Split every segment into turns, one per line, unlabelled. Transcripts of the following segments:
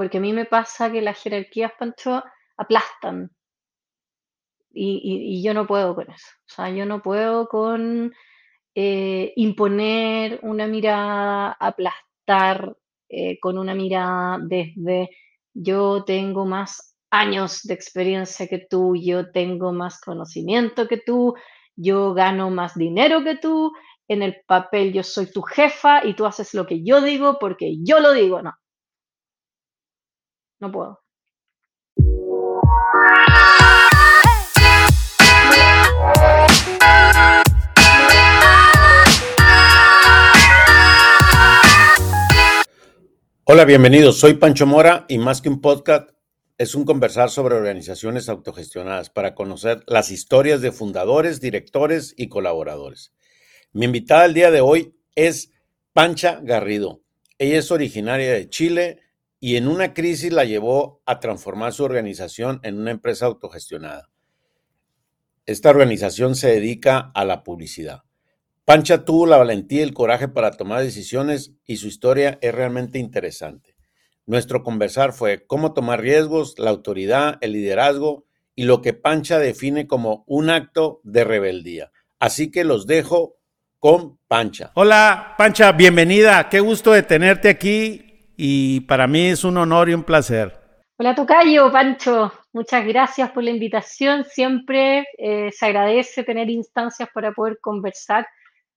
porque a mí me pasa que las jerarquías, Pancho, aplastan. Y, yo no puedo con eso. O sea, yo no puedo con eh, imponer una mirada, aplastar eh, con una mirada desde yo tengo más años de experiencia que tú, yo tengo más conocimiento que tú, yo gano más dinero que tú, en el papel yo soy tu jefa y tú haces lo que yo digo porque yo lo digo. No. No puedo.
Hola, bienvenidos. Soy Pancho Mora y más que un podcast es un conversar sobre organizaciones autogestionadas para conocer las historias de fundadores, directores y colaboradores. Mi invitada el día de hoy es Pancha Garrido. Ella es originaria de Chile y en una crisis la llevó a transformar su organización en una empresa autogestionada. Esta organización se dedica a la publicidad. Pancha tuvo la valentía y el coraje para tomar decisiones y su historia es realmente interesante. Nuestro conversar fue cómo tomar riesgos, la autoridad, el liderazgo y lo que Pancha define como un acto de rebeldía. Así que los dejo con Pancha.
Hola, Pancha, bienvenida. Qué gusto de tenerte aquí y para mí es un honor y un placer.
Hola, Tocayo, Pancho. Muchas gracias por la invitación. Siempre eh, se agradece tener instancias para poder conversar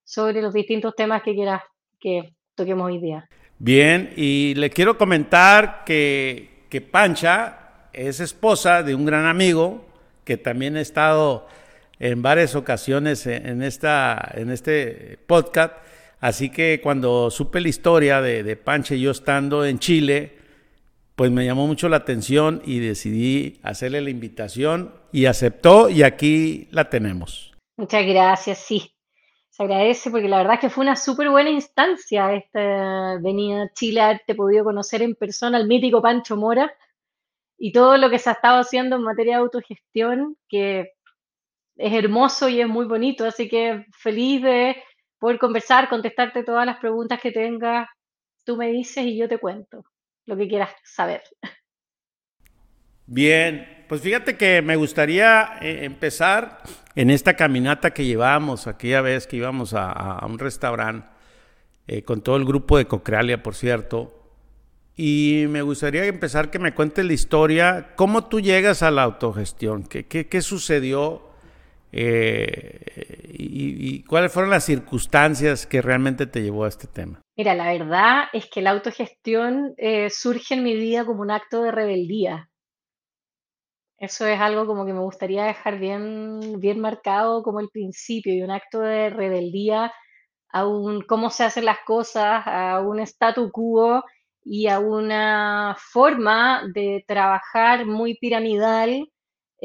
sobre los distintos temas que quieras que toquemos hoy día.
Bien, y le quiero comentar que, que Pancha es esposa de un gran amigo que también ha estado en varias ocasiones en, esta, en este podcast. Así que cuando supe la historia de, de Pancha y yo estando en Chile, pues me llamó mucho la atención y decidí hacerle la invitación y aceptó y aquí la tenemos.
Muchas gracias, sí se agradece porque la verdad es que fue una súper buena instancia esta venida a Chile, haberte podido conocer en persona al mítico Pancho Mora y todo lo que se ha estado haciendo en materia de autogestión, que es hermoso y es muy bonito, así que feliz de poder conversar, contestarte todas las preguntas que tengas, tú me dices y yo te cuento lo que quieras saber.
Bien, pues fíjate que me gustaría eh, empezar en esta caminata que llevamos aquella vez que íbamos a, un restaurante eh, con todo el grupo de Cocrealia, por cierto. Y me gustaría empezar que me cuentes la historia, cómo tú llegas a la autogestión, qué, qué, sucedió eh, y, cuáles fueron las circunstancias que realmente te llevó a este tema.
Mira, la verdad es que la autogestión eh, surge en mi vida como un acto de rebeldía. Eso es algo como que me gustaría dejar bien, bien marcado como el principio y un acto de rebeldía a un cómo se hacen las cosas, a un statu quo y a una forma de trabajar muy piramidal,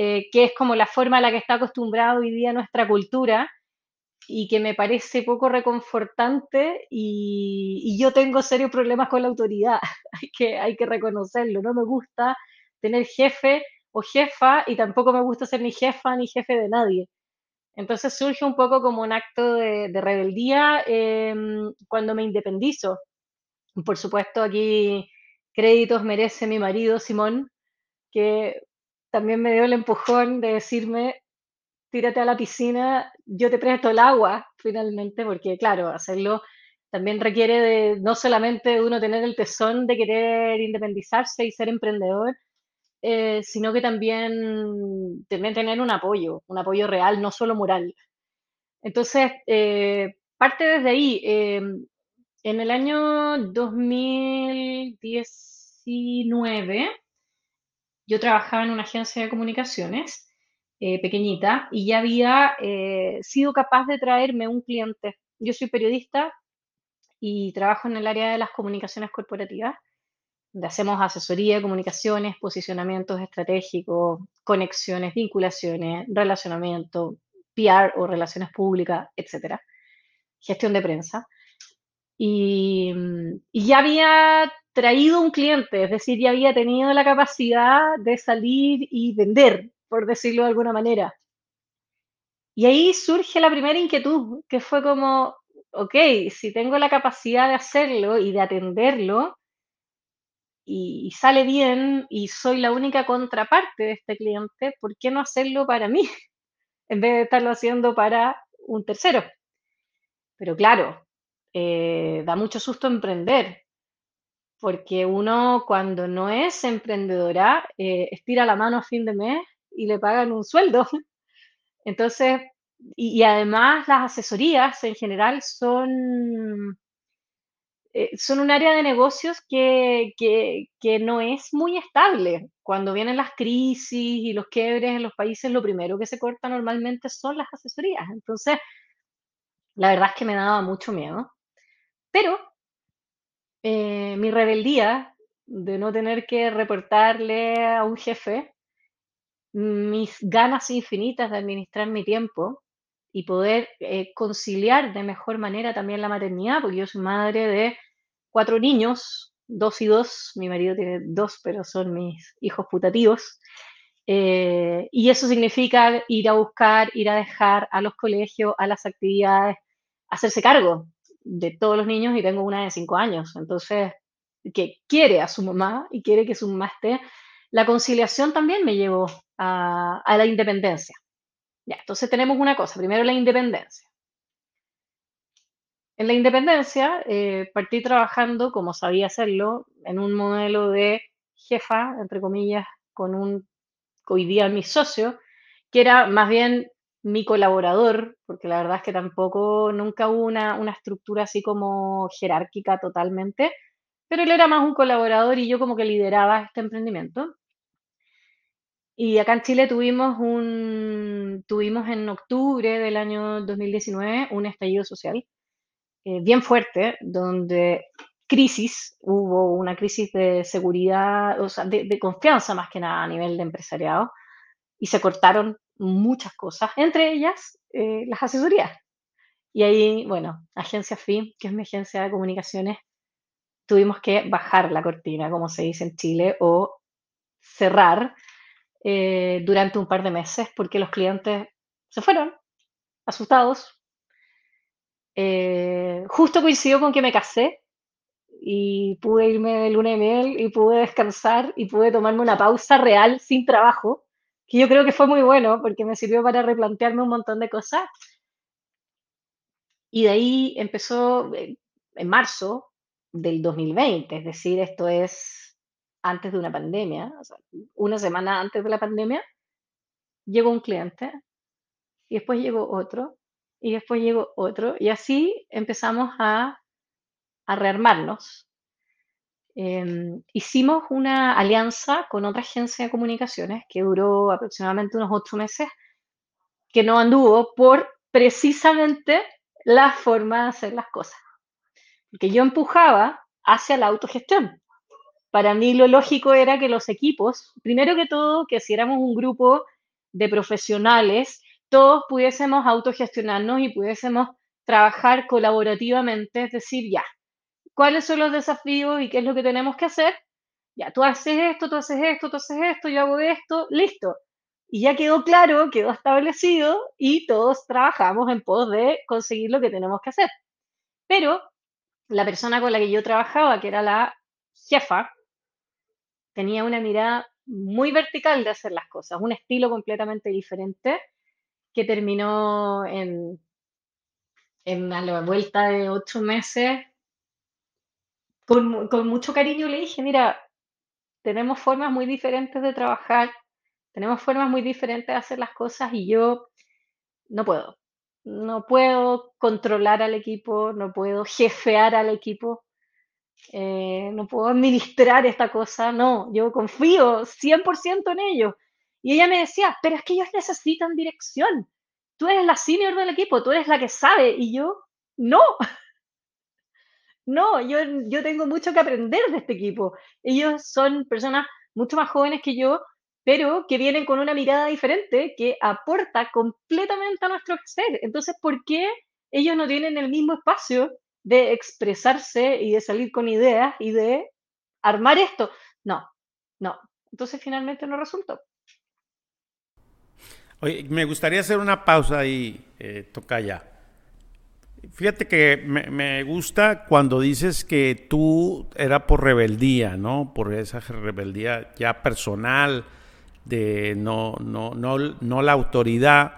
eh, que es como la forma a la que está acostumbrada hoy día nuestra cultura y que me parece poco reconfortante y, yo tengo serios problemas con la autoridad, hay que, hay que reconocerlo, no me gusta tener jefe o jefa y tampoco me gusta ser ni jefa ni jefe de nadie. Entonces surge un poco como un acto de, rebeldía em, cuando me independizo. Por supuesto, aquí créditos merece mi marido Simón, que también me dio el empujón de decirme, tírate a la piscina, yo te presto el agua, finalmente, porque claro, hacerlo también requiere de no solamente uno tener el tesón de querer independizarse y ser emprendedor, eh, sino que también, también tener un apoyo, un apoyo real, no solo moral. Entonces, eh, parte desde ahí. Em, en el año 2019, yo trabajaba en una agencia de comunicaciones eh, pequeñita y ya había sido capaz de traerme un cliente. Yo soy periodista y trabajo en el área de las comunicaciones corporativas hacemos asesoría, comunicaciones, posicionamientos estratégicos, conexiones, vinculaciones, relacionamiento, PR o relaciones públicas, etcétera, gestión de prensa. Y, y, ya había traído un cliente, es decir, ya había tenido la capacidad de salir y vender, por decirlo de alguna manera. Y ahí surge la primera inquietud, que fue como, ok, si tengo la capacidad de hacerlo y de atenderlo, y, sale bien y soy la única contraparte de este cliente, ¿por qué no hacerlo para mí en vez de estarlo haciendo para un tercero? Pero claro, eh, da mucho susto emprender, porque uno cuando no es emprendedora eh, estira la mano a fin de mes y le pagan un sueldo. Entonces, y, además las asesorías en general son, eh, son un área de negocios que, que, no es muy estable. Cuando vienen las crisis y los quiebres en los países, lo primero que se corta normalmente son las asesorías. Entonces, la verdad es que me daba mucho miedo. Pero eh, mi rebeldía de no tener que reportarle a un jefe mis ganas infinitas de administrar mi tiempo y poder eh, conciliar de mejor manera también la maternidad, porque yo soy madre de cuatro niños, dos y dos, mi marido tiene dos, pero son mis hijos putativos, eh, y eso significa ir a buscar, ir a dejar a los colegios, a las actividades, hacerse cargo de todos los niños y tengo una de cinco años, entonces, que quiere a su mamá y quiere que su mamá esté. La conciliación también me llevó a, la independencia. Ya, entonces tenemos una cosa, primero la independencia. En la independencia eh, partí trabajando, como sabía hacerlo, en un modelo de jefa, entre comillas, con un, hoy día mi socio, que era más bien mi colaborador, porque la verdad es que tampoco, nunca hubo una, una estructura así como jerárquica totalmente, pero él era más un colaborador y yo como que lideraba este emprendimiento. Y acá en Chile tuvimos un, tuvimos en octubre del año 2019 un estallido social eh, bien fuerte, donde crisis, hubo una crisis de seguridad, o sea, de, de confianza más que nada a nivel de empresariado, y se cortaron muchas cosas, entre ellas eh, las asesorías. Y ahí, bueno, agencia FI, que es mi agencia de comunicaciones, tuvimos que bajar la cortina, como se dice en Chile, o cerrar eh, durante un par de meses porque los clientes se fueron asustados. Eh, justo coincidió con que me casé y pude irme de luna de miel y pude descansar y pude tomarme una pausa real sin trabajo que yo creo que fue muy bueno porque me sirvió para replantearme un montón de cosas. Y de ahí empezó eh, en marzo del 2020, es decir, esto es antes de una pandemia, una semana antes de la pandemia, llegó un cliente y después llegó otro y después llegó otro y así empezamos a, a rearmarnos Em, hicimos una alianza con otra agencia de comunicaciones que duró aproximadamente unos ocho meses, que no anduvo por precisamente la forma de hacer las cosas. Porque yo empujaba hacia la autogestión. Para mí lo lógico era que los equipos, primero que todo, que si éramos un grupo de profesionales, todos pudiésemos autogestionarnos y pudiésemos trabajar colaborativamente, es decir, ya, cuáles son los desafíos y qué es lo que tenemos que hacer. Ya, tú haces esto, tú haces esto, tú haces esto, yo hago esto, listo. Y ya quedó claro, quedó establecido y todos trabajamos en pos de conseguir lo que tenemos que hacer. Pero la persona con la que yo trabajaba, que era la jefa, tenía una mirada muy vertical de hacer las cosas, un estilo completamente diferente que terminó en, en a la vuelta de ocho meses con, mucho cariño le dije, mira, tenemos formas muy diferentes de trabajar, tenemos formas muy diferentes de hacer las cosas y yo no puedo. No puedo controlar al equipo, no puedo jefear al equipo, eh, no puedo administrar esta cosa, no, yo confío 100% en ellos. Y ella me decía, pero es que ellos necesitan dirección. Tú eres la senior del equipo, tú eres la que sabe. Y yo, no, no, yo, yo tengo mucho que aprender de este equipo. Ellos son personas mucho más jóvenes que yo, pero que vienen con una mirada diferente que aporta completamente a nuestro ser. Entonces, ¿por qué ellos no tienen el mismo espacio de expresarse y de salir con ideas y de armar esto? No, no. Entonces, finalmente no resultó.
Oye, me gustaría hacer una pausa y eh, toca ya. Fíjate que me, gusta cuando dices que tú era por rebeldía, ¿no? Por esa rebeldía ya personal, de no, no, no, no la autoridad.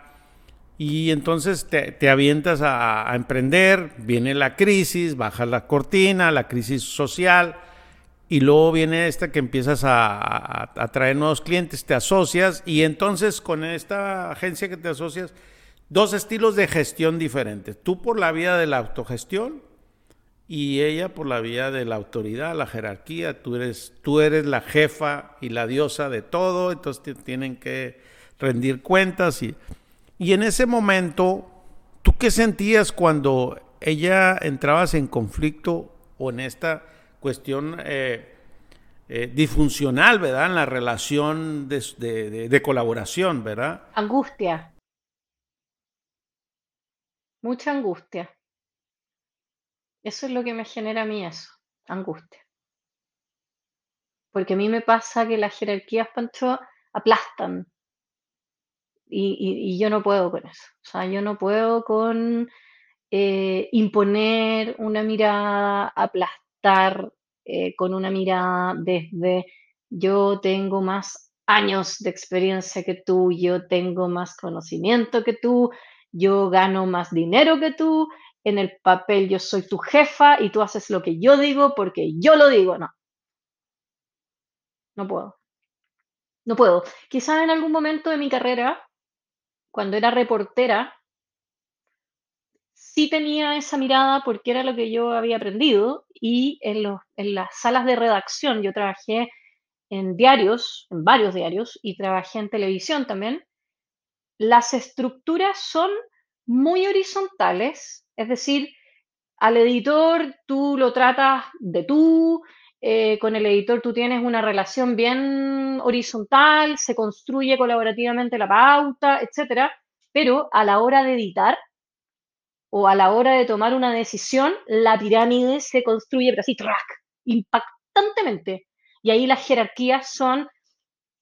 Y entonces te, te avientas a, a, emprender, viene la crisis, bajas la cortina, la crisis social, y luego viene esta que empiezas a, a, a traer nuevos clientes, te asocias, y entonces con esta agencia que te asocias, dos estilos de gestión diferentes. Tú por la vía de la autogestión y ella por la vía de la autoridad, la jerarquía. Tú eres, tú eres la jefa y la diosa de todo, entonces te tienen que rendir cuentas. Y, y en ese momento, ¿tú qué sentías cuando ella entrabas en conflicto o en esta cuestión eh, eh, disfuncional, ¿verdad? En la relación de, de, de colaboración, ¿verdad?
Angustia mucha angustia. Eso es lo que me genera a mí eso, angustia. Porque a mí me pasa que las jerarquías, Pancho, aplastan. Y, yo no puedo con eso. O sea, yo no puedo con eh, imponer una mirada, aplastar eh, con una mirada desde yo tengo más años de experiencia que tú, yo tengo más conocimiento que tú, yo gano más dinero que tú, en el papel yo soy tu jefa y tú haces lo que yo digo porque yo lo digo. No. No puedo. No puedo. Quizás en algún momento de mi carrera, cuando era reportera, sí tenía esa mirada porque era lo que yo había aprendido y en, en las salas de redacción yo trabajé en diarios, en varios diarios y trabajé en televisión también las estructuras son muy horizontales, es decir, al editor tú lo tratas de tú, eh, con el editor tú tienes una relación bien horizontal, se construye colaborativamente la pauta, etcétera, pero a la hora de editar o a la hora de tomar una decisión, la pirámide se construye, pero así, impactantemente. Y ahí las jerarquías son,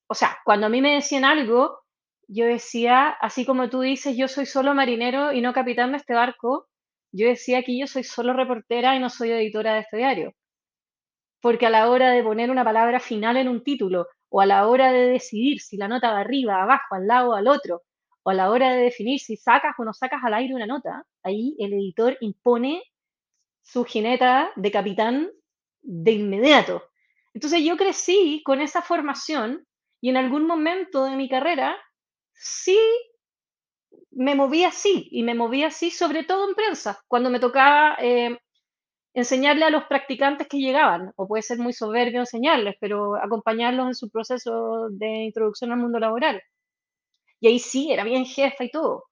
o sea, cuando a mí me decían algo, yo decía, así como tú dices, yo soy solo marinero y no capitán de este barco, yo decía que yo soy solo reportera y no soy editora de este diario. Porque a la hora de poner una palabra final en un título, o a la hora de decidir si la nota va arriba, abajo, al lado, al otro, o a la hora de definir si sacas o no sacas al aire una nota, ahí el editor impone su jineta de capitán de inmediato. Entonces yo crecí con esa formación y en algún momento de mi carrera sí me movía así, y me movía así sobre todo en prensa, cuando me tocaba eh, enseñarle a los practicantes que llegaban, o puede ser muy soberbio enseñarles, pero acompañarlos en su proceso de introducción al mundo laboral. Y ahí sí, era bien jefa y todo.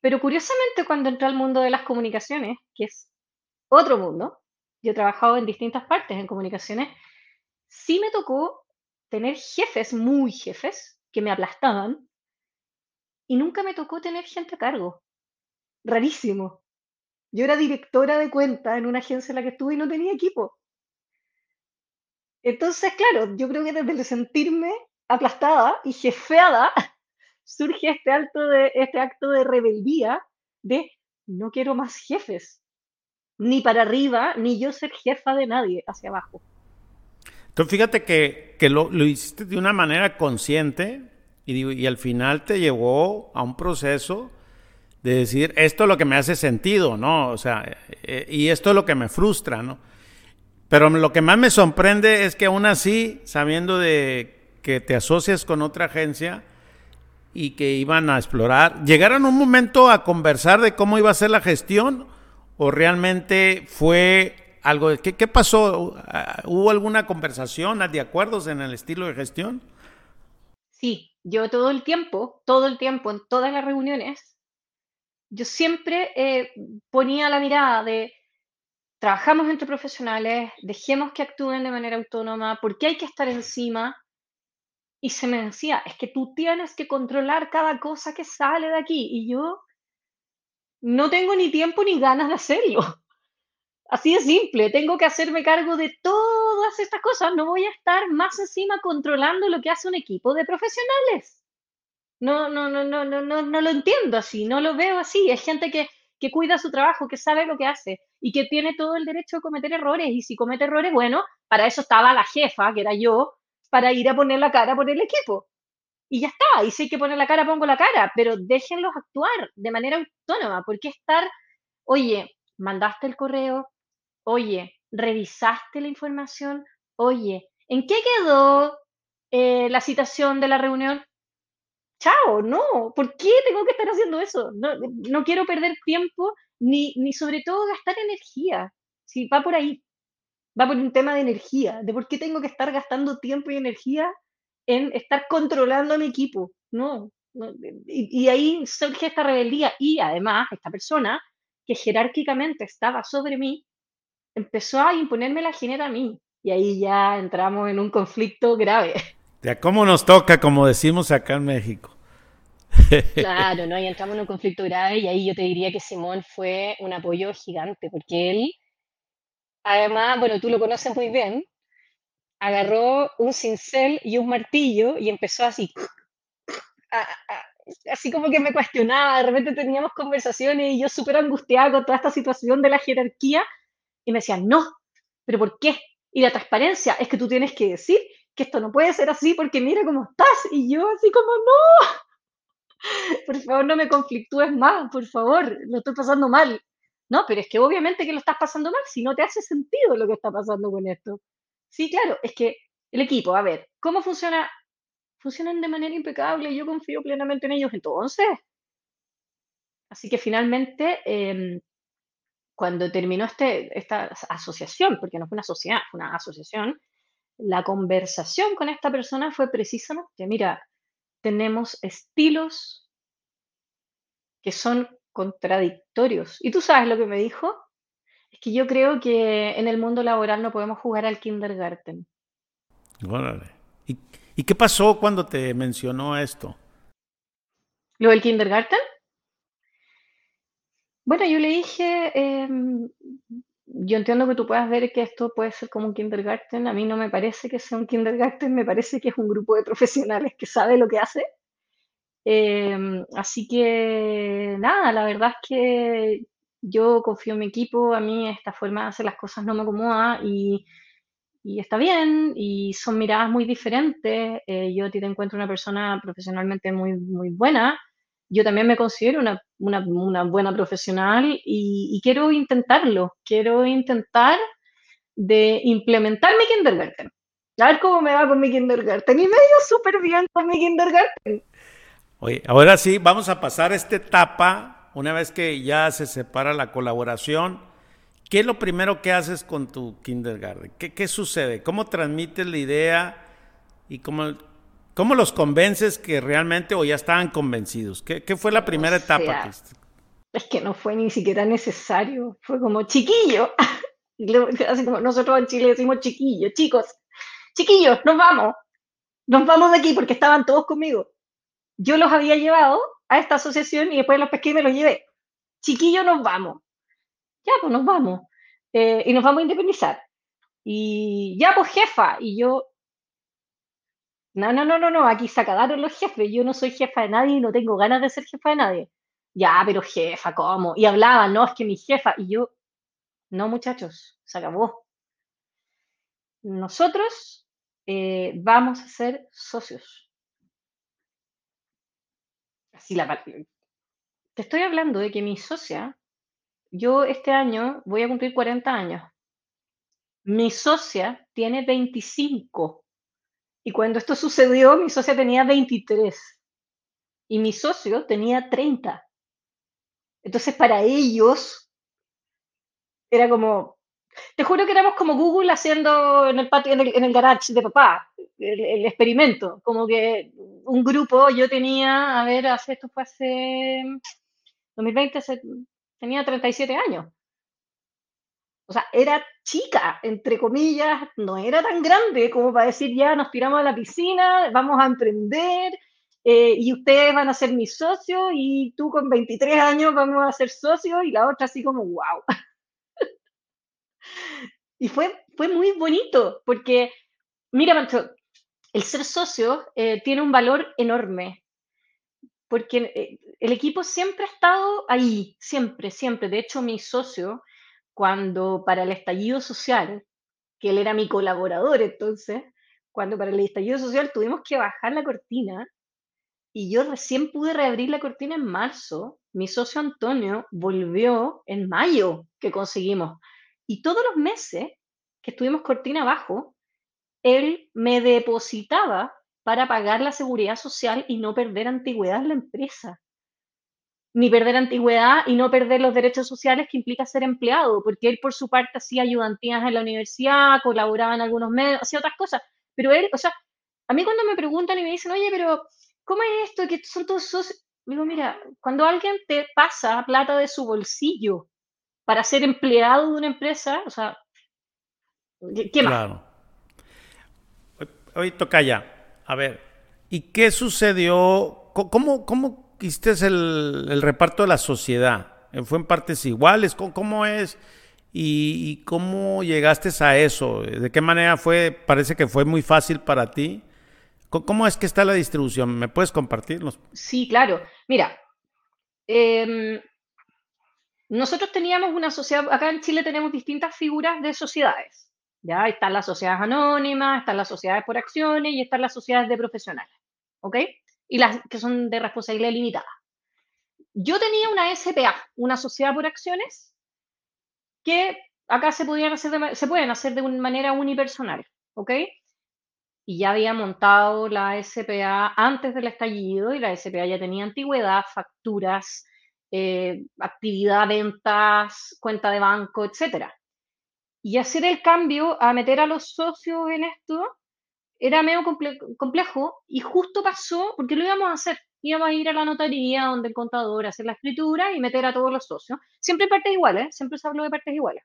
Pero curiosamente cuando entré al mundo de las comunicaciones, que es otro mundo, yo he trabajado en distintas partes en comunicaciones, sí me tocó tener jefes, muy jefes, que me aplastaban y nunca me tocó tener gente a cargo. Rarísimo. Yo era directora de cuenta en una agencia en la que estuve y no tenía equipo. Entonces, claro, yo creo que desde el sentirme aplastada y jefeada surge este acto de, este acto de rebeldía de no quiero más jefes, ni para arriba, ni yo ser jefa de nadie hacia abajo.
Entonces, fíjate que, que lo, lo, hiciste de una manera consciente y, y, al final te llevó a un proceso de decir, esto es lo que me hace sentido, ¿no? O sea, eh, y esto es lo que me frustra, ¿no? Pero lo que más me sorprende es que aún así, sabiendo de que te asocias con otra agencia y que iban a explorar, ¿llegaron un momento a conversar de cómo iba a ser la gestión o realmente fue algo, ¿qué, pasó? ¿Hubo alguna conversación de acuerdos en el estilo de gestión?
Sí, yo todo el tiempo, todo el tiempo, en todas las reuniones, yo siempre eh, ponía la mirada de trabajamos entre profesionales, dejemos que actúen de manera autónoma, porque hay que estar encima. Y se me decía, es que tú tienes que controlar cada cosa que sale de aquí. Y yo no tengo ni tiempo ni ganas de hacerlo. Así de simple, tengo que hacerme cargo de todas estas cosas, no voy a estar más encima controlando lo que hace un equipo de profesionales. No, no, no, no, no, no, no lo entiendo así, no lo veo así. Es gente que, que cuida su trabajo, que sabe lo que hace y que tiene todo el derecho de cometer errores. Y si comete errores, bueno, para eso estaba la jefa, que era yo, para ir a poner la cara por el equipo. Y ya está, y si hay que poner la cara, pongo la cara, pero déjenlos actuar de manera autónoma. ¿Por qué estar, oye, mandaste el correo, oye, revisaste la información, oye, ¿en qué quedó eh, la citación de la reunión? chao, no, ¿por qué tengo que estar haciendo eso? No, quiero perder tiempo ni, ni sobre todo gastar energía. Si va por ahí, va por un tema de energía, de por qué tengo que estar gastando tiempo y energía en estar controlando a mi equipo. No, y, y, ahí surge esta rebeldía y además esta persona que jerárquicamente estaba sobre mí empezó a imponerme la jineta a mí y ahí ya entramos en un conflicto grave.
Ya cómo nos toca, como decimos acá en México.
Claro, ¿no? Y entramos en un conflicto grave y ahí yo te diría que Simón fue un apoyo gigante, porque él, además, bueno, tú lo conoces muy bien, agarró un cincel y un martillo y empezó así, así como que me cuestionaba, de repente teníamos conversaciones y yo súper angustiada con toda esta situación de la jerarquía y me decía, no, pero ¿por qué? Y la transparencia es que tú tienes que decir que esto no puede ser así porque mira cómo estás y yo así como, no, por favor, no me conflictúes más, por favor, lo estoy pasando mal. No, pero es que obviamente que lo estás pasando mal si no te hace sentido lo que está pasando con esto. Sí, claro, es que el equipo, a ver, ¿cómo funciona? Funcionan de manera impecable, yo confío plenamente en ellos entonces. Así que finalmente, em, cuando terminó este, esta asociación, porque no fue una sociedad, fue una asociación, la conversación con esta persona fue precisamente, mira, tenemos estilos que son contradictorios. ¿Y tú sabes lo que me dijo? Es que yo creo que en el mundo laboral no podemos jugar al kindergarten.
Órale. ¿Y, qué pasó cuando te mencionó esto?
¿Lo del kindergarten? Bueno, yo le dije, em, yo entiendo que tú puedas ver que esto puede ser como un kindergarten. A mí no me parece que sea un kindergarten, me parece que es un grupo de profesionales que sabe lo que hace. Em, así que nada, la verdad es que yo confío en mi equipo, a mí esta forma de hacer las cosas no me acomoda y, y está bien, y son miradas muy diferentes. Eh, yo a ti te encuentro una persona profesionalmente muy, muy buena yo también me considero una, buena profesional y, quiero intentarlo, quiero intentar de implementar mi kindergarten. A ver cómo me va con mi kindergarten. Y me ha ido súper bien con mi kindergarten.
Oye, ahora sí, vamos a pasar esta etapa, una vez que ya se separa la colaboración. ¿Qué es lo primero que haces con tu kindergarten? ¿Qué, qué sucede? ¿Cómo transmites la idea y cómo, ¿Cómo los convences que realmente o ya estaban convencidos? ¿Qué, fue la primera etapa?
Es que no fue ni siquiera necesario. Fue como chiquillo. Así como nosotros en Chile decimos chiquillo, chicos, chiquillos, nos vamos. Nos vamos de aquí porque estaban todos conmigo. Yo los había llevado a esta asociación y después los pesqué y me los llevé. Chiquillo, nos vamos. Ya, pues nos vamos. Eh, y nos vamos a independizar. Y ya, pues jefa. Y yo, no, no, no, no, no, aquí se acabaron los jefes. Yo no soy jefa de nadie y no tengo ganas de ser jefa de nadie. Ya, pero jefa, ¿cómo? Y hablaban, no, es que mi jefa. Y yo, no, muchachos, se acabó. Nosotros eh, vamos a ser socios. Así la Te estoy hablando de que mi socia, yo este año voy a cumplir 40 años. Mi socia tiene 25. Y cuando esto sucedió, mi socia tenía 23 y mi socio tenía 30. Entonces, para ellos, era como, te juro que éramos como Google haciendo en el patio, en el, garage de papá, el, experimento. Como que un grupo, yo tenía, a ver, hace, esto fue hace 2020, tenía 37 años. O sea, era chica, entre comillas, no era tan grande como para decir ya nos tiramos a la piscina, vamos a emprender eh, y ustedes van a ser mis socios y tú con 23 años vamos a ser socios y la otra así como wow. y fue, fue muy bonito porque, mira, el ser socio eh, tiene un valor enorme. porque eh, el equipo siempre ha estado ahí, siempre, siempre. De hecho, mi socio, cuando para el estallido social, que él era mi colaborador entonces, cuando para el estallido social tuvimos que bajar la cortina y yo recién pude reabrir la cortina en marzo, mi socio Antonio volvió en mayo que conseguimos. Y todos los meses que estuvimos cortina abajo, él me depositaba para pagar la seguridad social y no perder antigüedad en la empresa. Ni perder antigüedad y no perder los derechos sociales que implica ser empleado, porque él por su parte hacía ayudantías en la universidad, colaboraba en algunos medios, hacía otras cosas. Pero él, o sea, a mí cuando me preguntan y me dicen, oye, pero ¿cómo es esto? Que son todos socios. Digo, mira, cuando alguien te pasa plata de su bolsillo para ser empleado de una empresa, o sea, ¿qué más? Claro.
Oye, Tocaya, a ver, ¿y qué sucedió? ¿Cómo, cómo hiciste el, reparto de la sociedad? ¿Fue en partes iguales? ¿Cómo, es? ¿Y, cómo llegaste a eso? ¿De qué manera fue? Parece que fue muy fácil para ti. ¿Cómo es que está la distribución? ¿Me puedes compartirlos?
Sí, claro. Mira, em, nosotros teníamos una sociedad, acá en Chile tenemos distintas figuras de sociedades. ¿ya? Están las sociedades anónimas, están las sociedades por acciones y están las sociedades de profesionales, ¿ok? Y las que son de responsabilidad limitada. Yo tenía una SPA, una sociedad por acciones, que acá se, podían hacer se pueden hacer de una manera unipersonal, ¿ok? Y ya había montado la SPA antes del estallido y la SPA ya tenía antigüedad, facturas, eh, actividad, ventas, cuenta de banco, etcétera. Y hacer el cambio a meter a los socios en esto era medio complejo y justo pasó porque lo íbamos a hacer. Íbamos a ir a la notaría donde el contador hacer la escritura y meter a todos los socios. Siempre partes iguales, ¿eh? siempre se habló de partes iguales.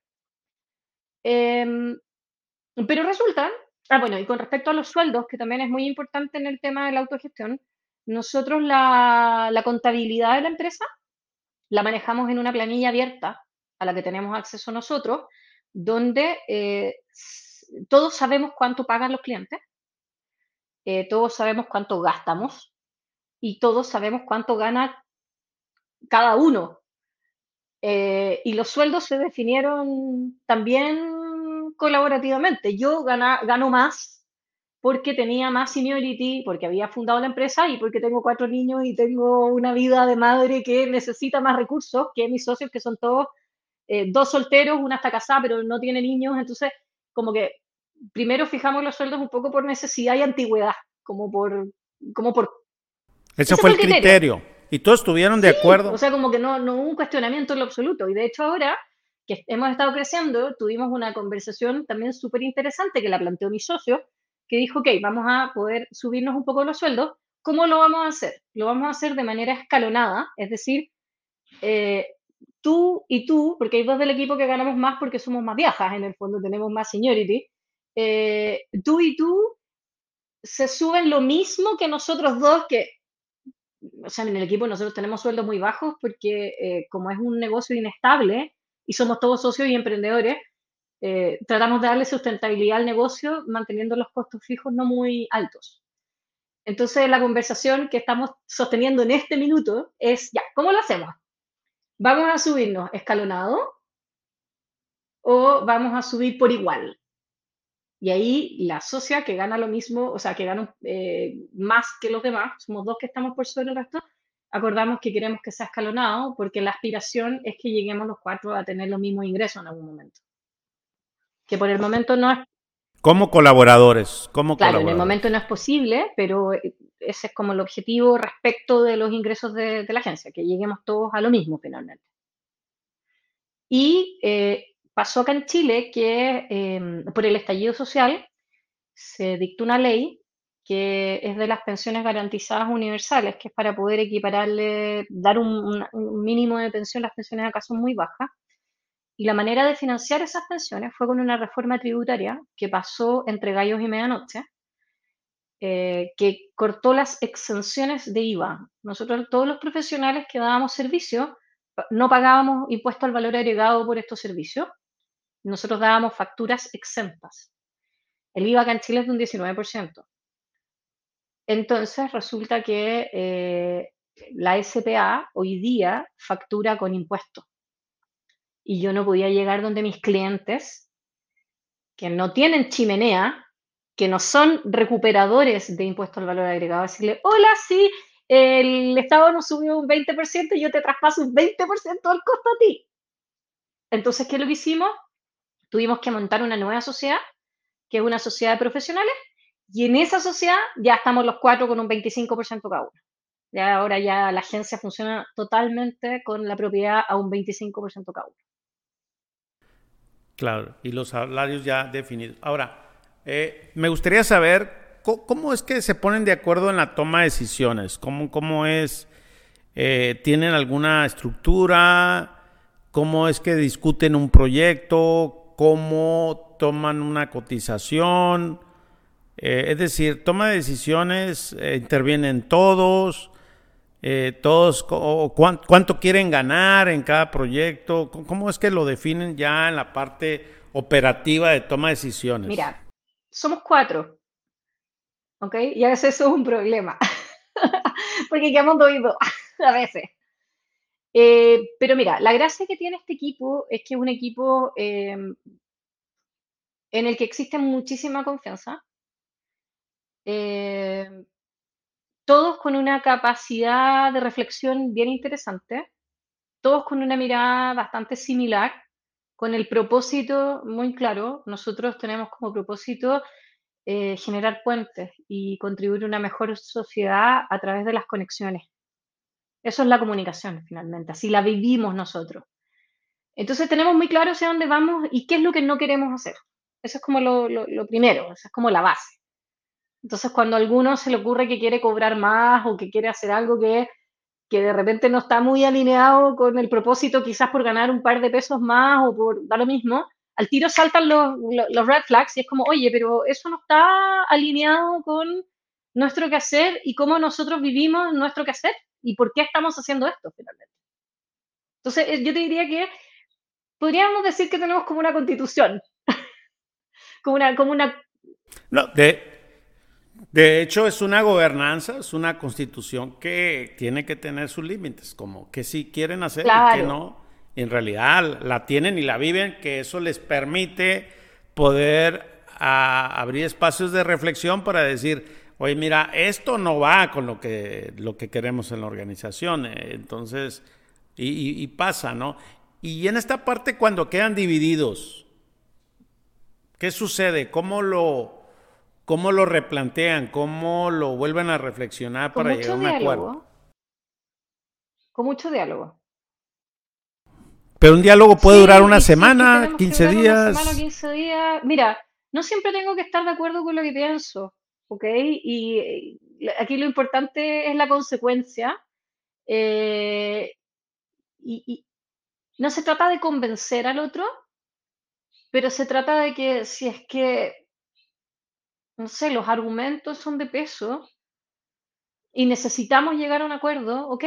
Em, pero resulta, ah, bueno, y con respecto a los sueldos, que también es muy importante en el tema de la autogestión, nosotros la, la contabilidad de la empresa la manejamos en una planilla abierta a la que tenemos acceso nosotros donde eh, todos sabemos cuánto pagan los clientes, eh, todos sabemos cuánto gastamos y todos sabemos cuánto gana cada uno. Eh, y los sueldos se definieron también colaborativamente. Yo gano más porque tenía más seniority, porque había fundado la empresa y porque tengo cuatro niños y tengo una vida de madre que necesita más recursos que mis socios, que son todos eh, dos solteros, una está casada pero no tiene niños, entonces como que primero fijamos los sueldos un poco por necesidad y antigüedad, como por... Como por
ese, fue el criterio. Y todos estuvieron de acuerdo.
O sea, como que no, no hubo un cuestionamiento en lo absoluto. Y de hecho ahora que hemos estado creciendo, tuvimos una conversación también súper interesante que la planteó mi socio, que dijo, ok, vamos a poder subirnos un poco los sueldos. ¿Cómo lo vamos a hacer? Lo vamos a hacer de manera escalonada, es decir, eh, tú y tú, porque hay dos del equipo que ganamos más porque somos más viejas, en el fondo tenemos más seniority, eh, tú y tú se suben lo mismo que nosotros dos, que, o sea, en el equipo nosotros tenemos sueldos muy bajos porque eh, como es un negocio inestable y somos todos socios y emprendedores, eh, tratamos de darle sustentabilidad al negocio manteniendo los costos fijos no muy altos. Entonces, la conversación que estamos sosteniendo en este minuto es, ya, ¿cómo lo hacemos? ¿Vamos a subirnos escalonado o vamos a subir por igual? Y ahí la socia que gana lo mismo, o sea, que gana eh, más que los demás, somos dos que estamos por sobre el resto, acordamos que queremos que sea escalonado porque la aspiración es que lleguemos los cuatro a tener los mismos ingresos en algún momento. Que por el momento no es
como colaboradores, como
claro, en el momento no es posible, pero ese es como el objetivo respecto de los ingresos de, la agencia, que lleguemos todos a lo mismo finalmente. Y eh, pasó acá en Chile que em, por el estallido social se dictó una ley que es de las pensiones garantizadas universales, que es para poder equipararle, dar un, un mínimo de pensión, las pensiones acá son muy bajas, y la manera de financiar esas pensiones fue con una reforma tributaria que pasó entre gallos y medianoche, eh, que cortó las exenciones de IVA. Nosotros, todos los profesionales que dábamos servicio, no pagábamos impuesto al valor agregado por estos servicios. Nosotros dábamos facturas exentas. El IVA acá en Chile es de un 19%. Entonces resulta que eh, la SPA hoy día factura con impuestos. Y yo no podía llegar donde mis clientes, que no tienen chimenea, que no son recuperadores de impuestos al valor agregado, decirle, hola, sí, el Estado nos subió un 20% y yo te traspaso un 20% del costo a ti. Entonces, ¿qué es lo que hicimos? Tuvimos que montar una nueva sociedad, que es una sociedad de profesionales, y en esa sociedad ya estamos los cuatro con un 25% cada uno. Ya ahora ya la agencia funciona totalmente con la propiedad a un 25% cada uno.
Claro, y los salarios ya definidos. Ahora, eh, me gustaría saber cómo, es que se ponen de acuerdo en la toma de decisiones. ¿Cómo, cómo es? Eh, ¿Tienen alguna estructura? ¿Cómo es que discuten un proyecto? ¿Cómo toman una cotización? Eh, es decir, toma de decisiones, eh, intervienen todos, eh, todos, cuánto, quieren ganar en cada proyecto, ¿cómo es que lo definen ya en la parte operativa de toma de decisiones?
Mira, somos cuatro, ¿ok? Y a veces eso es un problema, porque quedamos doidos a veces. Pero mira, la gracia que tiene este equipo es que es un equipo en el que existe muchísima confianza eh, todos con una capacidad de reflexión bien interesante, todos con una mirada bastante similar, con el propósito muy claro. Nosotros tenemos como propósito eh, generar puentes y contribuir a una mejor sociedad a través de las conexiones. Eso es la comunicación, finalmente. Así la vivimos nosotros. Entonces tenemos muy claro hacia dónde vamos y qué es lo que no queremos hacer. Eso es como lo, primero, esa es como la base. Entonces, cuando a alguno se le ocurre que quiere cobrar más o que quiere hacer algo que, que de repente no está muy alineado con el propósito, quizás por ganar un par de pesos más o por dar lo mismo, al tiro saltan los, los, red flags y es como, oye, pero eso no está alineado con nuestro quehacer y cómo nosotros vivimos nuestro quehacer y por qué estamos haciendo esto finalmente. Entonces, eh, yo te diría que podríamos decir que tenemos como una constitución, como una, como una...
No, de, de hecho, es una gobernanza, es una constitución que tiene que tener sus límites, como que si quieren hacer y que no. En realidad la tienen y la viven, que eso les permite poder abrir espacios de reflexión para decir, oye, mira, esto no va con lo que, lo que queremos en la organización. Entonces, y pasa, ¿no? Y en esta parte, cuando quedan divididos, ¿qué sucede? ¿Cómo lo ¿Cómo lo replantean? ¿Cómo lo vuelven a reflexionar para llegar a un acuerdo?
Con mucho diálogo.
Pero un diálogo puede durar una semana, 15 días. Una semana,
15 días. Mira, no siempre tengo que estar de acuerdo con lo que pienso, ¿ok? Y aquí lo importante es la consecuencia. Eh, y no se trata de convencer al otro, pero se trata de que si es que no sé, los argumentos son de peso y necesitamos llegar a un acuerdo, ok.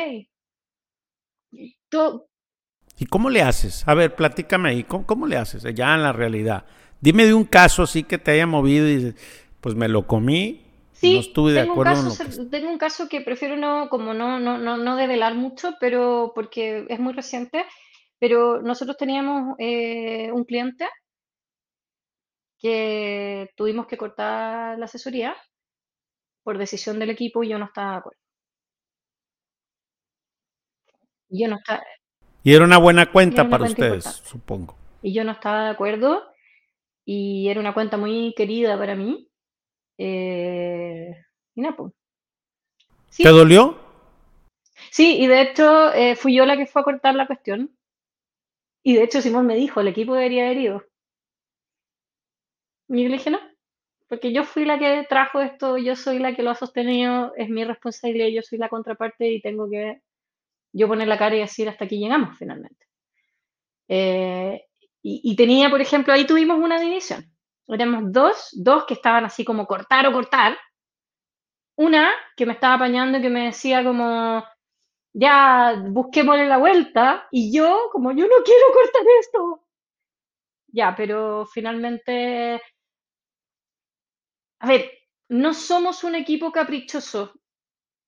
¿Y cómo le haces? A ver, platícame ahí, ¿cómo, le haces ya en la realidad? Dime de un caso así que te haya movido y pues me lo comí,
sí, no estuve de acuerdo. Un Tengo un caso que prefiero no, como no, no, no, no develar mucho, pero porque es muy reciente, pero nosotros teníamos eh, un cliente que tuvimos que cortar la asesoría por decisión del equipo y yo no estaba de acuerdo.
Yo no estaba, y era una buena cuenta para ustedes, supongo.
Y yo no estaba de acuerdo y era una cuenta muy querida para mí. Eh, y nada, pues.
¿Te dolió?
Sí, y de hecho eh, fui yo la que fue a cortar la cuestión. Y de hecho Simón me dijo, el equipo debería haber ido. Y yo le dije, no, porque yo fui la que trajo esto, yo soy la que lo ha sostenido, es mi responsabilidad, yo soy la contraparte y tengo que yo poner la cara y decir hasta aquí llegamos finalmente. Eh, y, tenía, por ejemplo, ahí tuvimos una división. Éramos dos, dos que estaban así como cortar o cortar. Una que me estaba apañando y que me decía como, ya, busquémosle la vuelta. Y yo, como, yo no quiero cortar esto. Ya, pero finalmente a ver, no somos un equipo caprichoso.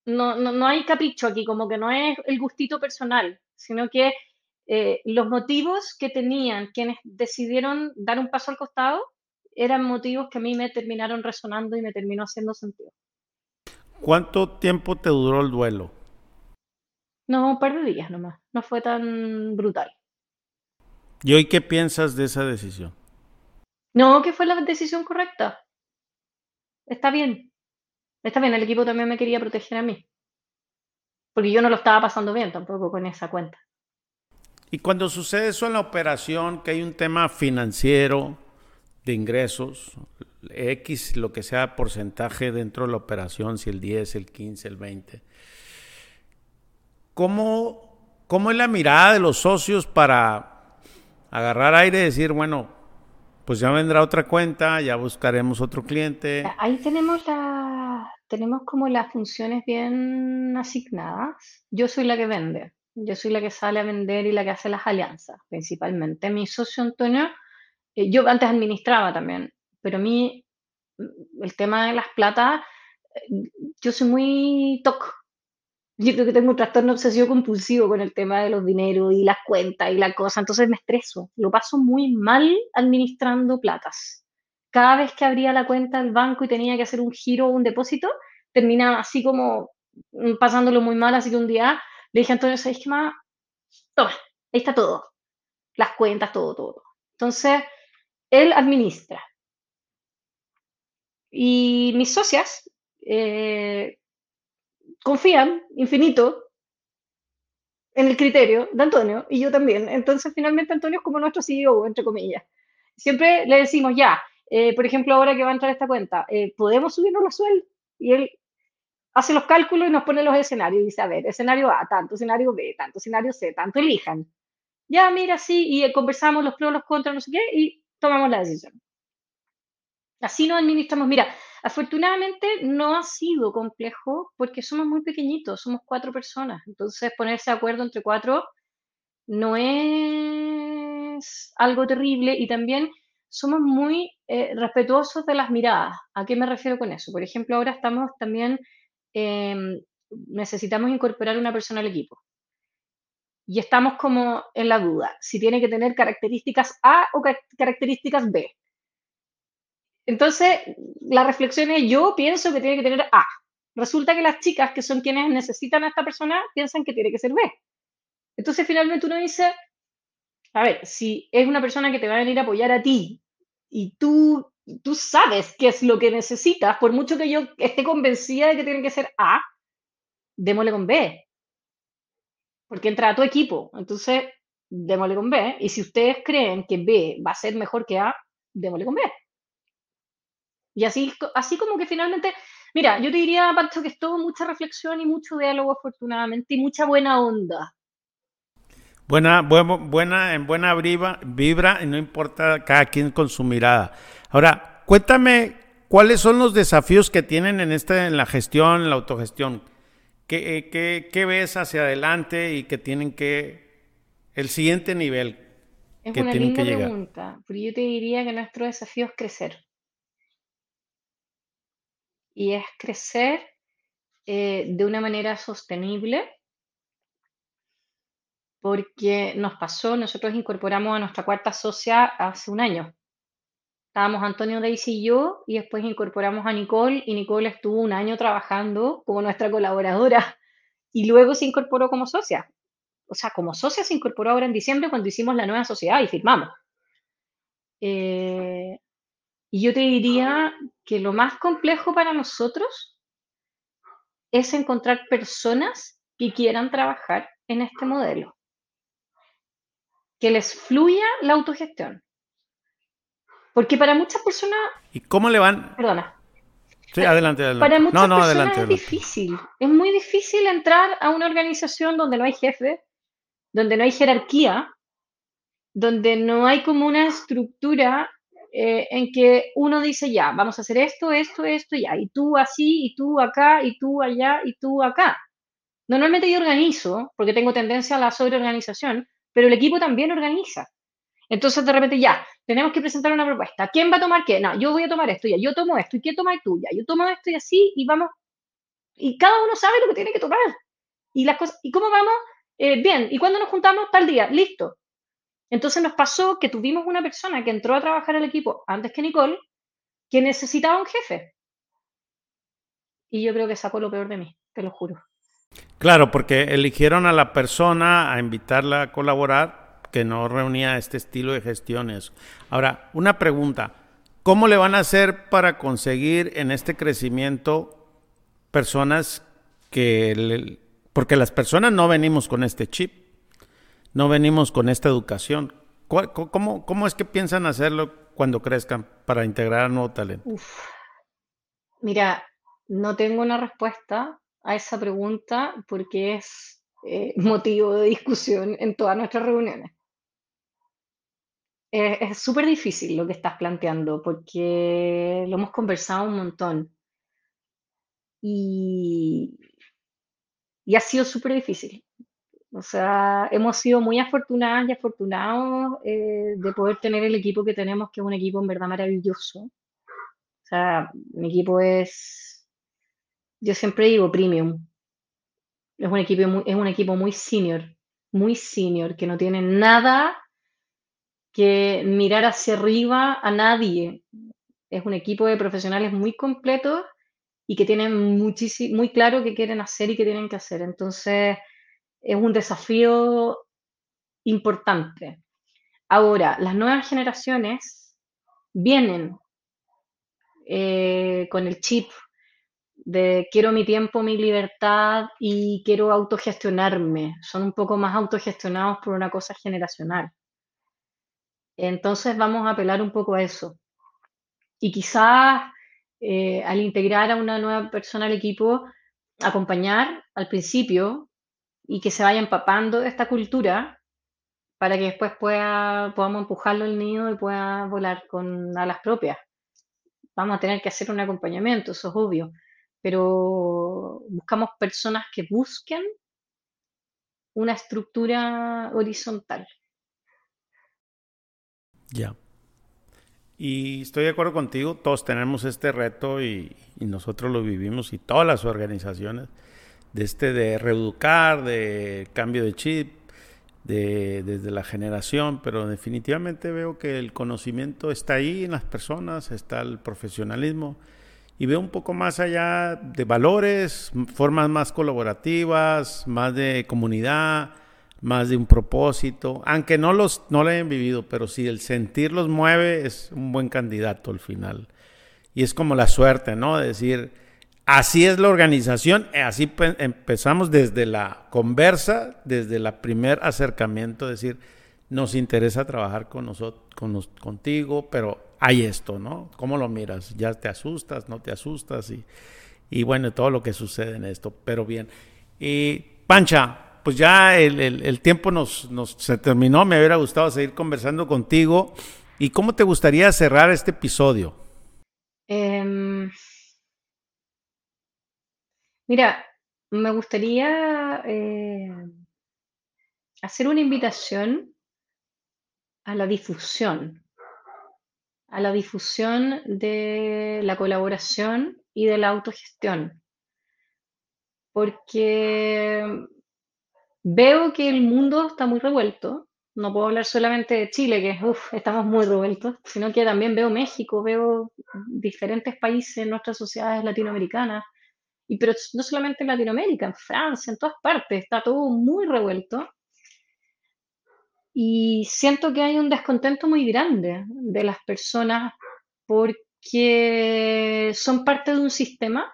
no, no, no hay capricho aquí, como que no es el gustito personal, sino que eh, los motivos que tenían quienes decidieron dar un paso al costado eran motivos que a mí me terminaron resonando y me terminó haciendo sentido.
¿Cuánto tiempo te duró el duelo?
No, un par de días nomás, no fue tan brutal.
¿Y hoy qué piensas de esa decisión?
No, que fue la decisión correcta. Está bien. Está bien, el equipo también me quería proteger a mí. Porque yo no lo estaba pasando bien tampoco con esa cuenta.
Y cuando sucede eso en la operación, que hay un tema financiero de ingresos, X, lo que sea porcentaje dentro de la operación, si el 10, el 15, el 20, ¿cómo, cómo es la mirada de los socios para agarrar aire y decir, bueno, pues ya vendrá otra cuenta, ya buscaremos otro cliente?
Ahí tenemos la, tenemos como las funciones bien asignadas. Yo soy la que vende. Yo soy la que sale a vender y la que hace las alianzas, principalmente. Mi socio Antonio, yo antes administraba también, pero a mí mm, el tema de las platas, eh, yo soy muy toc. Yo creo que tengo un trastorno obsesivo compulsivo con el tema de los dineros y las cuentas y la cosa, entonces me estreso. Lo paso muy mal administrando platas. Cada vez que abría la cuenta del banco y tenía que hacer un giro o un depósito, terminaba así como mm, pasándolo muy mal, así que un día le dije a Antonio, ¿sabes qué más? Toma, ahí está todo. Las cuentas, todo, todo. Entonces, él administra. Y mis socias eh, confían infinito en el criterio de Antonio y yo también. Entonces, finalmente, Antonio es como nuestro CEO, entre comillas. Siempre le decimos, ya, eh, por ejemplo, ahora que va a entrar esta cuenta, eh, ¿podemos subirnos la sueldo? Y él hace los cálculos y nos pone los escenarios y dice, a ver, escenario A, tanto, escenario B, tanto, escenario C, tanto, elijan. Ya, mira, sí, y conversamos los pros, los contras, no sé qué, y tomamos la decisión. Así nos administramos. Mira, afortunadamente no ha sido complejo porque somos muy pequeñitos, somos cuatro personas. Entonces, ponerse de acuerdo entre cuatro no es algo terrible y también somos muy eh, respetuosos de las miradas. ¿A qué me refiero con eso? Por ejemplo, ahora estamos también, em, necesitamos incorporar una persona al equipo. Y estamos como en la duda, si tiene que tener características A o características B. Entonces, la reflexión es, yo pienso que tiene que tener A. Resulta que las chicas, que son quienes necesitan a esta persona, piensan que tiene que ser B. Entonces, finalmente uno dice, a ver, si es una persona que te va a venir a apoyar a ti y tú, tú sabes qué es lo que necesitas, por mucho que yo esté convencida de que tiene que ser A, démosle con B. Porque entra a tu equipo. Entonces, démosle con B. Y si ustedes creen que B va a ser mejor que A, démosle con B. Y así, así como que finalmente, mira, yo te diría, Pancho, que es todo mucha reflexión y mucho diálogo, afortunadamente, y mucha buena onda.
Buena, buena, en buena vibra, vibra y no importa cada quien con su mirada. Ahora, cuéntame cuáles son los desafíos que tienen en esta, en la gestión, en la autogestión. ¿Qué, qué, qué ves hacia adelante y que tienen que, el siguiente nivel
es que una tienen linda que llegar? pregunta, pero yo te diría que nuestro desafío es crecer y es crecer eh, de una manera sostenible, porque nos pasó, nosotros incorporamos a nuestra cuarta socia hace un año. Estábamos Antonio, Daisy y yo, y después incorporamos a Nicole, y Nicole estuvo un año trabajando como nuestra colaboradora, y luego se incorporó como socia. O sea, como socia se incorporó ahora en diciembre cuando hicimos la nueva sociedad y firmamos. Eh, y yo te diría que lo más complejo para nosotros es encontrar personas que quieran trabajar en este modelo, que les fluya la autogestión. Porque para muchas personas...
¿Y cómo le van?
Perdona.
Sí, adelante, adelante.
Para muchas personas es difícil. Es muy difícil entrar a una organización donde no hay jefe, donde no hay jerarquía, donde no hay como una estructura eh, en que uno dice, ya, vamos a hacer esto, esto, esto, ya, y tú así, y tú acá, y tú allá, y tú acá. Normalmente yo organizo, porque tengo tendencia a la sobreorganización, pero el equipo también organiza. Entonces, de repente, ya, tenemos que presentar una propuesta. ¿Quién va a tomar qué? No, yo voy a tomar esto, ya, yo tomo esto, ¿y qué toma tú? Ya, yo tomo esto y así, y vamos y cada uno sabe lo que tiene que tomar. Y las cosas, ¿y cómo vamos? Eh, bien, ¿y cuándo nos juntamos? Tal día, listo. Entonces nos pasó que tuvimos una persona que entró a trabajar al equipo antes que Nicole, que necesitaba un jefe. Y yo creo que sacó lo peor de mí, te lo juro.
Claro, porque eligieron a la persona a invitarla a colaborar que no reunía este estilo de gestiones. Ahora, una pregunta. ¿Cómo le van a hacer para conseguir en este crecimiento personas que... porque las personas no venimos con este chip, no venimos con esta educación. ¿Cómo, cómo es que piensan hacerlo cuando crezcan para integrar a nuevo talento?
Mira, no tengo una respuesta a esa pregunta porque es eh, motivo de discusión en todas nuestras reuniones. Es súper difícil lo que estás planteando porque lo hemos conversado un montón y, y ha sido súper difícil. O sea, hemos sido muy afortunadas y afortunados eh, de poder tener el equipo que tenemos, que es un equipo en verdad maravilloso. O sea, mi equipo es, yo siempre digo premium. Es un equipo muy, es un equipo muy senior, muy senior, que no tiene nada que mirar hacia arriba a nadie. Es un equipo de profesionales muy completos y que tienen muy claro qué quieren hacer y qué tienen que hacer. Entonces, es un desafío importante. Ahora, las nuevas generaciones vienen eh, con el chip de quiero mi tiempo, mi libertad y quiero autogestionarme. Son un poco más autogestionados por una cosa generacional. Entonces vamos a apelar un poco a eso. Y quizás eh, al integrar a una nueva persona al equipo, acompañar al principio y que se vaya empapando de esta cultura para que después pueda, podamos empujarlo al nido y pueda volar con alas propias. Vamos a tener que hacer un acompañamiento, eso es obvio, pero buscamos personas que busquen una estructura horizontal.
Ya. Y estoy de acuerdo contigo, todos tenemos este reto y, nosotros lo vivimos y todas las organizaciones, de este de reeducar, de cambio de chip, de, desde la generación, pero definitivamente veo que el conocimiento está ahí en las personas, está el profesionalismo y veo un poco más allá de valores, formas más colaborativas, más de comunidad, más de un propósito, aunque no los no lo hayan vivido, pero si el sentir los mueve es un buen candidato al final. Y es como la suerte, ¿no? De decir, así es la organización, así empezamos desde la conversa, desde el primer acercamiento, decir, nos interesa trabajar con nosotros, con contigo, pero hay esto, ¿no? ¿Cómo lo miras? ¿Ya te asustas? ¿No te asustas? Y, y bueno, todo lo que sucede en esto, pero bien. Y Pancha, pues ya el, tiempo nos, se terminó. Me hubiera gustado seguir conversando contigo. ¿Y cómo te gustaría cerrar este episodio?
Em, mira, me gustaría eh, hacer una invitación a la difusión, a la difusión de la colaboración y de la autogestión. Porque Veo que el mundo está muy revuelto. No puedo hablar solamente de Chile, que estamos muy revueltos, sino que también veo México, veo diferentes países nuestras sociedades latinoamericanas. Y pero no solamente en Latinoamérica, en Francia, en todas partes, está todo muy revuelto. Y siento que hay un descontento muy grande de las personas porque son parte de un sistema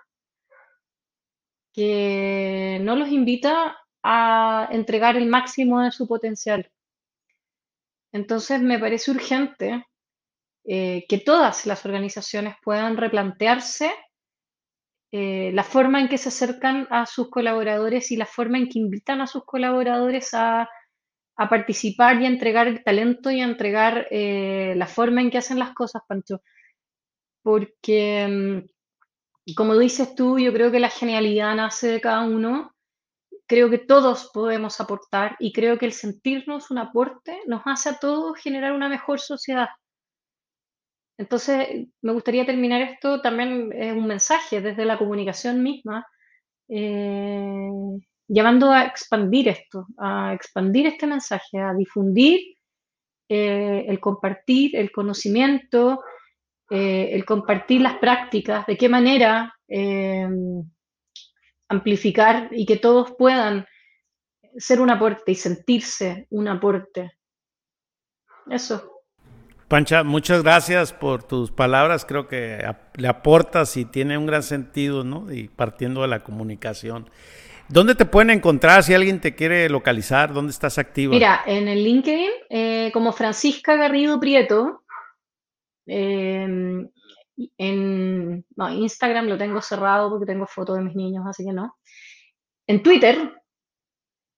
que no los invita a entregar el máximo de su potencial. Entonces me parece urgente eh, que todas las organizaciones puedan replantearse eh, la forma en que se acercan a sus colaboradores y la forma en que invitan a sus colaboradores a, participar y a entregar el talento y a entregar eh, la forma en que hacen las cosas, Pancho. Porque, mm, como dices tú, yo creo que la genialidad nace de cada uno creo que todos podemos aportar y creo que el sentirnos un aporte nos hace a todos generar una mejor sociedad. Entonces, me gustaría terminar esto también es un mensaje desde la comunicación misma eh, llamando a expandir esto, a expandir este mensaje, a difundir eh, el compartir el conocimiento, eh, el compartir las prácticas, de qué manera amplificar y que todos puedan ser un aporte y sentirse un aporte. Eso.
Pancha, muchas gracias por tus palabras. Creo que le aportas y tiene un gran sentido, ¿no? Y partiendo de la comunicación. ¿Dónde te pueden encontrar si alguien te quiere localizar? ¿Dónde estás activa?
Mira, en el LinkedIn, eh, como Francisca Garrido Prieto. Em, en Instagram lo tengo cerrado porque tengo fotos de mis niños, así que no. En Twitter,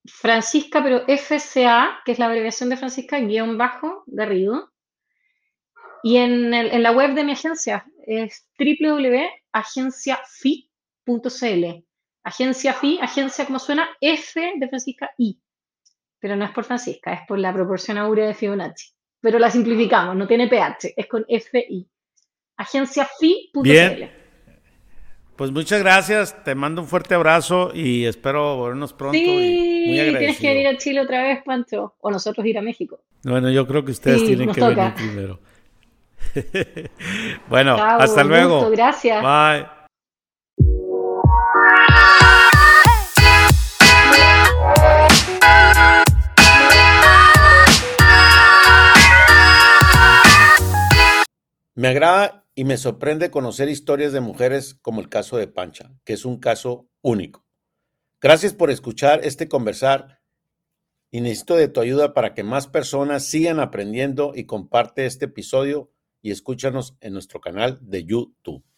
Francisca, pero FCA, que es la abreviación de Francisca, guion bajo, Garrido. Y en, la web de mi agencia es www.agenciafi.cl. Agencia FI, agencia como suena, F de Francisca I. Pero no es por Francisca, es por la proporción áurea de Fibonacci. Pero la simplificamos, no tiene PH, es con FI. Agenciafi.cl.
Pues muchas gracias, te mando un fuerte abrazo y espero vernos pronto.
Sí, y tienes que venir a Chile otra vez, Pancho, o nosotros ir a México.
Bueno, yo creo que ustedes tienen que venir primero. bueno, hasta luego.
gracias.
Bye.
Me agrada y me sorprende conocer historias de mujeres como el caso de Pancha, que es un caso único. Gracias por escuchar este conversar y necesito de tu ayuda para que más personas sigan aprendiendo y comparte este episodio y escúchanos en nuestro canal de YouTube.